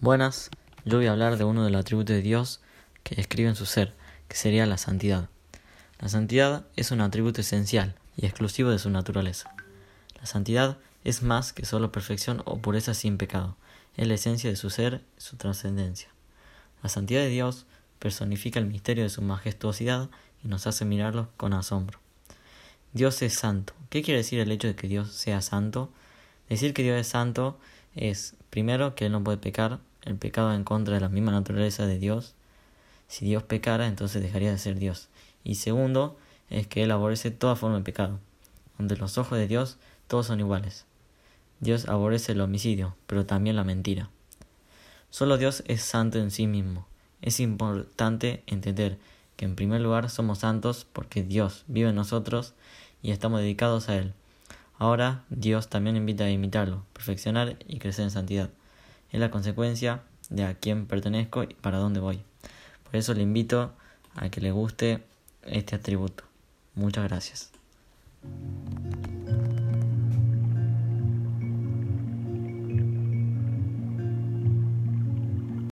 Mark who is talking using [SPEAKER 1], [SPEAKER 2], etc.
[SPEAKER 1] Buenas, yo voy a hablar de uno de los atributos de Dios que describen su ser, que sería la santidad. La santidad es un atributo esencial y exclusivo de su naturaleza. La santidad es más que solo perfección o pureza sin pecado, es la esencia de su ser, su trascendencia. La santidad de Dios personifica el misterio de su majestuosidad y nos hace mirarlo con asombro. Dios es santo. ¿Qué quiere decir el hecho de que Dios sea santo? Decir que Dios es santo es, primero, que Él no puede pecar, el pecado en contra de la misma naturaleza de Dios. Si Dios pecara, entonces dejaría de ser Dios. Y segundo, es que Él aborrece toda forma de pecado. Ante los ojos de Dios, todos son iguales. Dios aborrece el homicidio, pero también la mentira. Solo Dios es santo en sí mismo. Es importante entender que en primer lugar somos santos porque Dios vive en nosotros y estamos dedicados a Él. Ahora Dios también invita a imitarlo, perfeccionar y crecer en santidad. Es la consecuencia de a quién pertenezco y para dónde voy. Por eso le invito a que le guste este atributo. Muchas gracias.